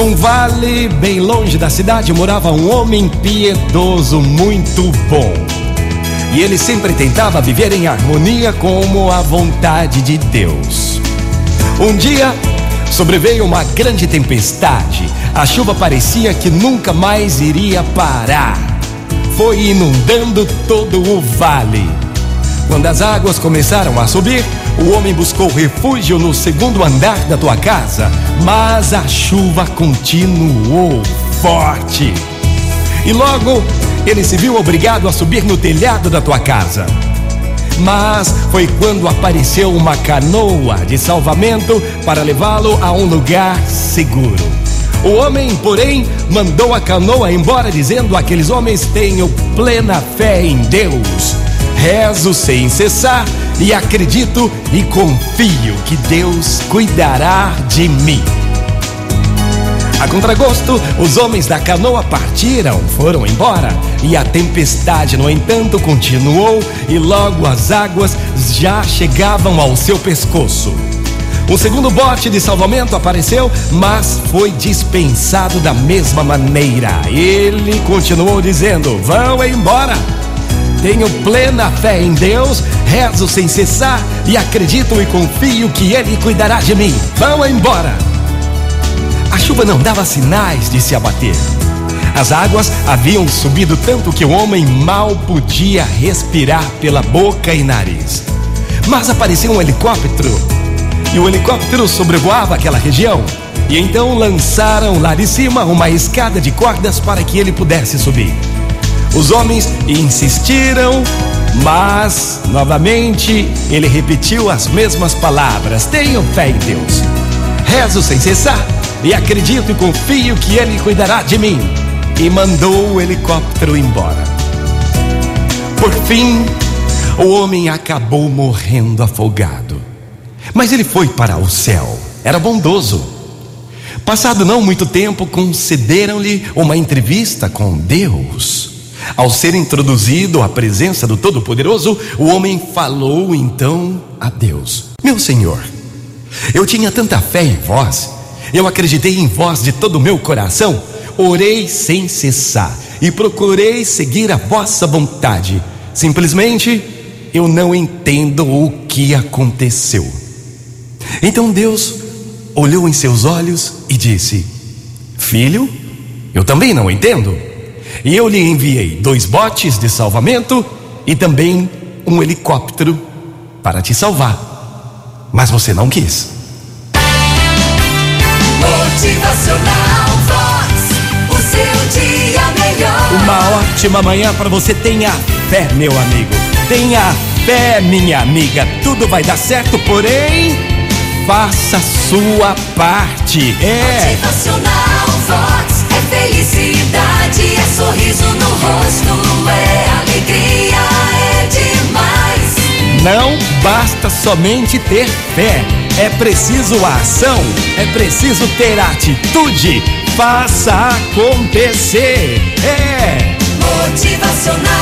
Num vale bem longe da cidade morava um homem piedoso muito bom. E ele sempre tentava viver em harmonia com a vontade de Deus. Um dia sobreveio uma grande tempestade. A chuva parecia que nunca mais iria parar. Foi inundando todo o vale. Quando as águas começaram a subir, o homem buscou refúgio no segundo andar da tua casa, mas a chuva continuou forte. E logo ele se viu obrigado a subir no telhado da tua casa. Mas foi quando apareceu uma canoa de salvamento para levá-lo a um lugar seguro. O homem, porém, mandou a canoa embora, dizendo: Aqueles homens tenham plena fé em Deus. Rezo sem cessar e acredito e confio que Deus cuidará de mim. A contragosto, os homens da canoa partiram, foram embora, e a tempestade, no entanto, continuou, e logo as águas já chegavam ao seu pescoço. Um segundo bote de salvamento apareceu, mas foi dispensado da mesma maneira. Ele continuou dizendo: Vão embora. Tenho plena fé em Deus, rezo sem cessar e acredito e confio que Ele cuidará de mim. Vão embora. A chuva não dava sinais de se abater. As águas haviam subido tanto que o homem mal podia respirar pela boca e nariz. Mas apareceu um helicóptero e o helicóptero sobrevoava aquela região. E então lançaram lá de cima uma escada de cordas para que ele pudesse subir. Os homens insistiram, mas novamente ele repetiu as mesmas palavras: Tenho fé em Deus. Rezo sem cessar e acredito e confio que ele cuidará de mim. E mandou o helicóptero embora. Por fim, o homem acabou morrendo afogado. Mas ele foi para o céu, era bondoso. Passado não muito tempo, concederam-lhe uma entrevista com Deus. Ao ser introduzido à presença do Todo-Poderoso, o homem falou então a Deus: Meu Senhor, eu tinha tanta fé em vós, eu acreditei em vós de todo o meu coração, orei sem cessar e procurei seguir a vossa vontade. Simplesmente eu não entendo o que aconteceu. Então Deus olhou em seus olhos e disse: Filho, eu também não entendo. E eu lhe enviei dois botes de salvamento e também um helicóptero para te salvar. Mas você não quis. Motivacional Vox, o seu dia melhor. Uma ótima manhã para você. Tenha fé, meu amigo. Tenha fé, minha amiga. Tudo vai dar certo, porém, faça sua parte. É. Motivacional Vox Não basta somente ter fé, é preciso ação, é preciso ter atitude. Faça acontecer. É. Motivacional.